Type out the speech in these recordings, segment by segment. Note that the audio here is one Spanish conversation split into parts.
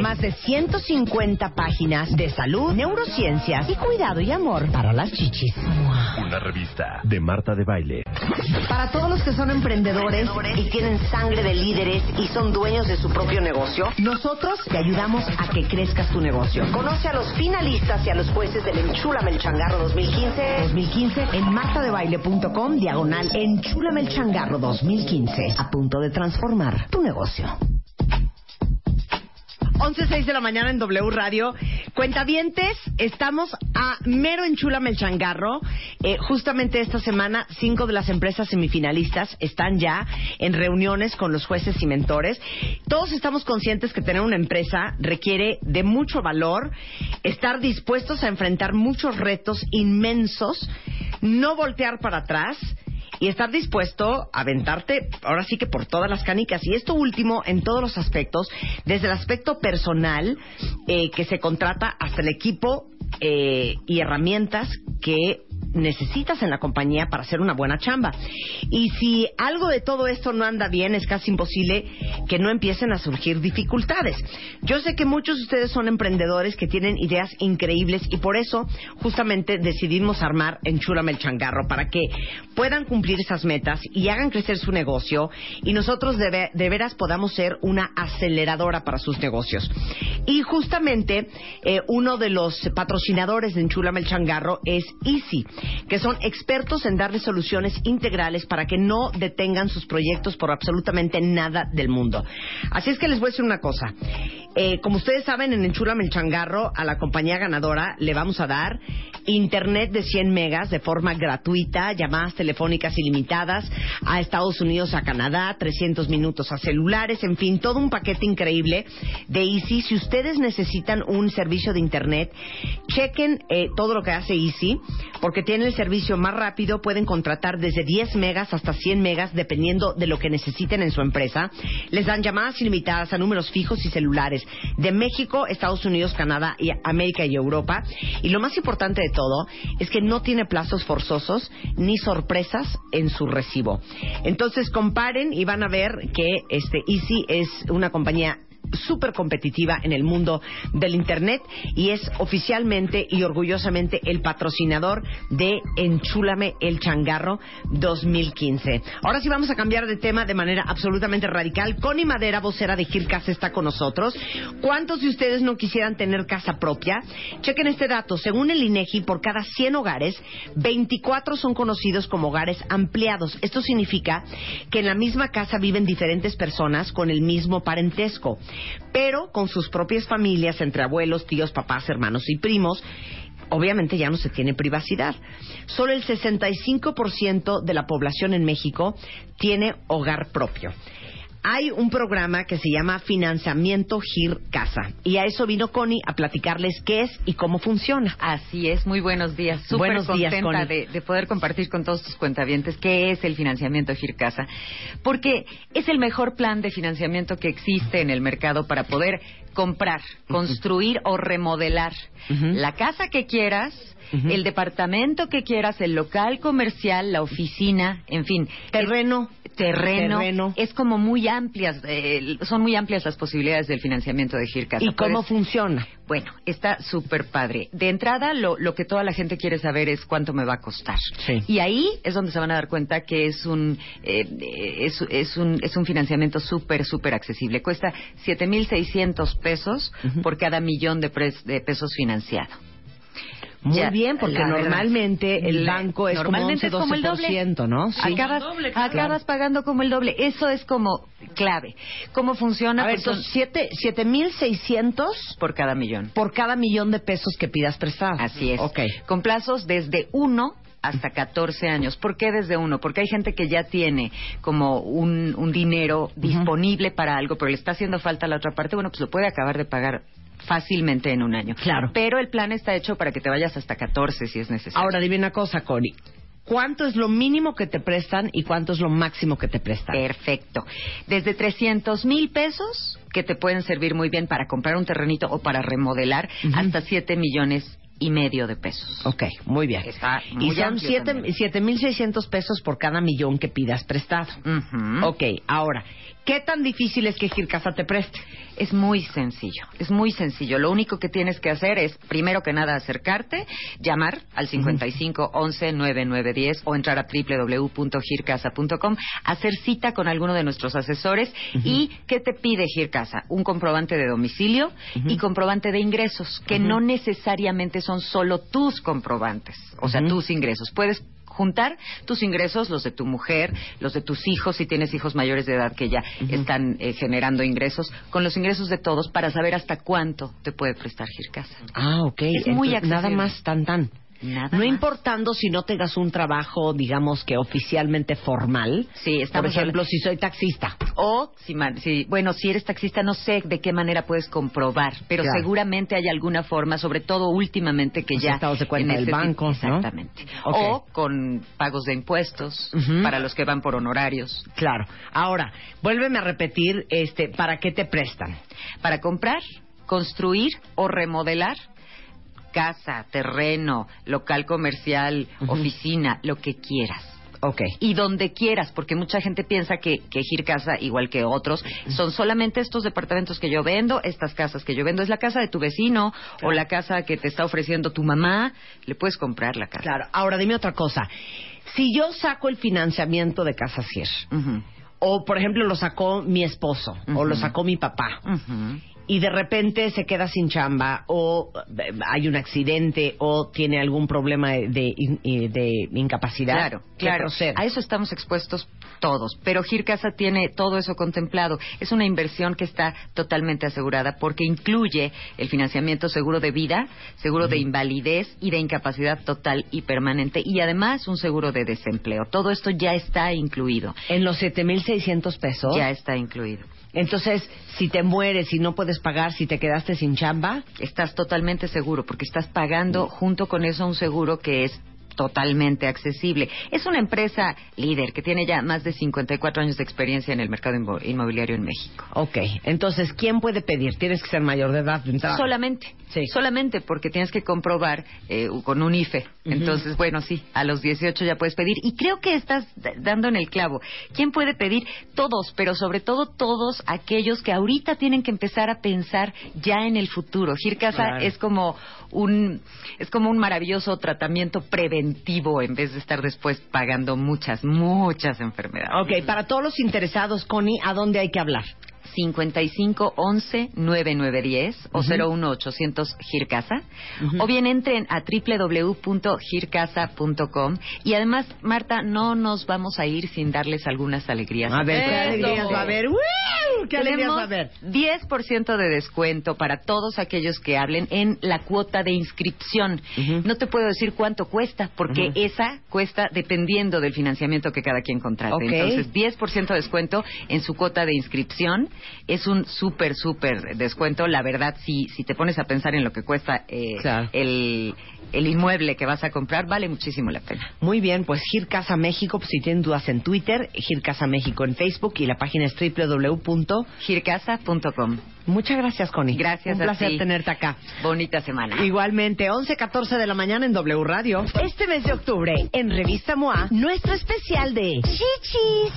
más de 150 páginas de salud, neurociencias y cuidado y amor para las chichis. Una revista de Marta de Baile. Para todos los que son emprendedores y tienen sangre de líderes y son dueños de su propio negocio, nosotros te ayudamos a que crezcas tu negocio. Conoce a los finalistas y a los jueces del Enchúlame el Changarro 2015. 2015 en martadebaile.com diagonal Enchúlame el Changarro 2015. A punto de transformar tu negocio. 11.06 de la mañana en W Radio. Cuentavientes, estamos a mero enchúlame el changarro. Eh, justamente esta semana, cinco de las empresas semifinalistas están ya en reuniones con los jueces y mentores. Todos estamos conscientes que tener una empresa requiere de mucho valor, estar dispuestos a enfrentar muchos retos inmensos, no voltear para atrás y estar dispuesto a aventarte ahora sí que por todas las canicas. Y esto último en todos los aspectos, desde el aspecto personal eh, que se contrata hasta el equipo eh, y herramientas que necesitas en la compañía para hacer una buena chamba. Y si algo de todo esto no anda bien, es casi imposible que no empiecen a surgir dificultades. Yo sé que muchos de ustedes son emprendedores que tienen ideas increíbles y por eso justamente decidimos armar Enchúlame el Changarro para que puedan cumplir esas metas y hagan crecer su negocio y nosotros de, veras podamos ser una aceleradora para sus negocios. Y justamente eh, uno de los patrocinadores de Enchúlame el Changarro es Easy que son expertos en darle soluciones integrales para que no detengan sus proyectos por absolutamente nada del mundo. Así es que les voy a decir una cosa. Eh, como ustedes saben, en Enchúlame el Changarro, a la compañía ganadora le vamos a dar internet de 100 megas de forma gratuita, llamadas telefónicas ilimitadas a Estados Unidos, a Canadá, 300 minutos a celulares, en fin, todo un paquete increíble de Easy. Si ustedes necesitan un servicio de internet, chequen eh, todo lo que hace Easy, porque tiene el servicio más rápido, pueden contratar desde 10 megas hasta 100 megas, dependiendo de lo que necesiten en su empresa. Les dan llamadas ilimitadas a números fijos y celulares de México, Estados Unidos, Canadá, América y Europa. Y lo más importante de todo es que no tiene plazos forzosos ni sorpresas en su recibo. Entonces comparen y van a ver que este Easy es una compañía súper competitiva en el mundo del Internet y es oficialmente y orgullosamente el patrocinador de Enchúlame el Changarro 2015. Ahora sí vamos a cambiar de tema de manera absolutamente radical. Connie Madera, vocera de Gil Casa, está con nosotros. ¿Cuántos de ustedes no quisieran tener casa propia? Chequen este dato. Según el INEGI, por cada 100 hogares, 24 son conocidos como hogares ampliados. Esto significa que en la misma casa viven diferentes personas con el mismo parentesco pero con sus propias familias, entre abuelos, tíos, papás, hermanos y primos, obviamente ya no se tiene privacidad. Solo el 65% de la población en México tiene hogar propio hay un programa que se llama Financiamiento GIR Casa. Y a eso vino Connie a platicarles qué es y cómo funciona. Así es, muy buenos días. Súper contenta de, de, poder compartir con todos tus cuentavientes qué es el financiamiento GIR Casa. Porque es el mejor plan de financiamiento que existe en el mercado para poder comprar, construir o remodelar la casa que quieras el departamento que quieras, el local comercial, la oficina, en fin. Terreno. terreno. Es como muy amplias, eh, son muy amplias las posibilidades del financiamiento de Gircasa. ¿Y cómo funciona? Bueno, está súper padre. De entrada, lo, lo, que toda la gente quiere saber es cuánto me va a costar. Sí. Y ahí es donde se van a dar cuenta que es un, eh, es, es, un, es un financiamiento súper, súper accesible. Cuesta 7.600 pesos por cada millón de, de pesos financiado. Muy bien, porque normalmente el banco es normalmente como 11, 12%, ¿no? Sí. Acabas, acabas pagando como el doble. Eso es como clave. ¿Cómo funciona? A ver, pues siete, siete mil seiscientos por cada millón. Por cada millón de pesos que pidas prestado. Así es. Ok. Con plazos desde uno hasta 14 años. ¿Por qué desde uno? Porque hay gente que ya tiene como un, un dinero disponible para algo, pero le está haciendo falta la otra parte. Bueno, pues lo puede acabar de pagar fácilmente en un año. Claro. Pero el plan está hecho para que te vayas hasta 14 si es necesario. Ahora, dime una cosa, Cori. ¿Cuánto es lo mínimo que te prestan y cuánto es lo máximo que te prestan? Perfecto. Desde 300 mil pesos, que te pueden servir muy bien para comprar un terrenito o para remodelar, hasta 7 millones y medio de pesos. Ok, muy bien. Está y son 7.600 pesos por cada millón que pidas prestado. Ok, ahora, ¿qué tan difícil es que Gircasa te preste? Es muy sencillo, es muy sencillo. Lo único que tienes que hacer es, primero que nada, acercarte, llamar al 55 11 9910 o entrar a www.gircasa.com, hacer cita con alguno de nuestros asesores y ¿qué te pide Gircasa? Un comprobante de domicilio y comprobante de ingresos, que no necesariamente son solo tus comprobantes, o sea, tus ingresos. Puedes juntar tus ingresos, los de tu mujer, los de tus hijos, si tienes hijos mayores de edad que ya están eh, generando ingresos, con los ingresos de todos para saber hasta cuánto te puede prestar Gircasa. Ah, ok. Es muy accesible. Nada más tan tan. Nada no más. importando si no tengas un trabajo, digamos que oficialmente formal. Sí, Por ejemplo, si soy taxista. O, si, bueno, si eres taxista, no sé de qué manera puedes comprobar, pero Claro. seguramente hay alguna forma, sobre todo últimamente que ya... estados de cuenta del necesi- banco, ¿no? Exactamente. O con pagos de impuestos para los que van por honorarios. Claro. Ahora, vuélveme a repetir, este, ¿para qué te prestan? Para comprar, construir o remodelar casa, terreno, local comercial, oficina, lo que quieras. Ok. y donde quieras, porque mucha gente piensa que, que Gir Casa, igual que otros, son solamente estos departamentos que yo vendo, estas casas que yo vendo. Es la casa de tu vecino o la casa que te está ofreciendo tu mamá. Le puedes comprar la casa. Claro. Ahora, dime otra cosa. Si yo saco el financiamiento de Casa Cier, Ujú, o por ejemplo lo sacó mi esposo, o lo sacó mi papá. Y de repente se queda sin chamba o eh, hay un accidente o tiene algún problema de, de de incapacidad. Claro, ¿qué claro. procede? A eso estamos expuestos todos. Pero Gir Casa tiene todo eso contemplado. Es una inversión que está totalmente asegurada porque incluye el financiamiento seguro de vida, seguro de invalidez y de incapacidad total y permanente. Y además un seguro de desempleo. Todo esto ya está incluido. En los 7.600 pesos. Ya está incluido. Entonces, si te mueres y no puedes pagar, si te quedaste sin chamba, Estás totalmente seguro porque estás pagando junto con eso un seguro que es totalmente accesible. Es una empresa líder que tiene ya más de 54 años de experiencia en el mercado inmo- inmobiliario en México. ok. Entonces, ¿quién puede pedir? Tienes que ser mayor de edad de. Solamente, Sí. solamente porque tienes que comprobar eh, con un IFE. Entonces, bueno, sí, a los 18 ya puedes pedir. Y creo que estás dando en el clavo. ¿Quién puede pedir? Todos, pero sobre todo todos aquellos que ahorita tienen que empezar a pensar ya en el futuro. Gircasa Claro. es como un es como un maravilloso tratamiento preventivo en vez de estar después pagando muchas, muchas enfermedades. Ok, para todos los interesados, Connie, ¿a dónde hay que hablar? 55 11 9910 o 01 800 Gircasa o bien entren a www.gircasa.com y además Marta no nos vamos a ir sin darles algunas alegrías A ver, ¿qué Eso. alegrías va a haber? ¿Qué alegrías va a haber? 10% de descuento para todos aquellos que hablen en la cuota de inscripción. No te puedo decir cuánto cuesta, porque esa cuesta dependiendo del financiamiento que cada quien contrate. Ok. Entonces, 10% de descuento en su cuota de inscripción es un súper, súper descuento. La verdad, si, si te pones a pensar en lo que cuesta eh, Claro. el, el inmueble que vas a comprar, vale muchísimo la pena. Muy bien, pues Gir Casa México, pues, si tienen dudas en Twitter, Gir Casa México en Facebook y la página es www. gircasa.com. Muchas gracias, Connie. Gracias Un a placer ti. tenerte acá. Bonita semana. Igualmente, 11.14 de la mañana en W Radio. Este mes de octubre, en Revista MOA, nuestro especial de chichis.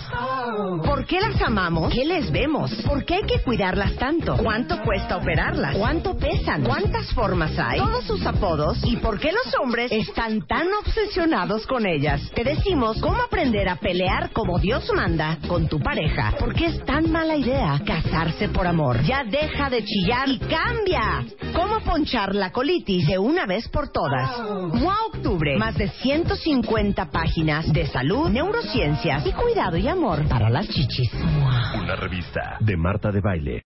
¿Por qué las amamos? ¿Qué les vemos? ¿Por ¿Por qué hay que cuidarlas tanto? ¿Cuánto cuesta operarlas? ¿Cuánto pesan? ¿Cuántas formas hay? Todos sus apodos y por qué los hombres están tan obsesionados con ellas. Te decimos cómo aprender a pelear como Dios manda con tu pareja. Porque es tan mala idea casarse por amor. Ya deja de chillar y cambia. ¿Cómo ponchar la colitis de una vez por todas? MOA Octubre. Más de 150 páginas de salud, neurociencias y cuidado y amor para las chichis. Una revista de Marta de Baile.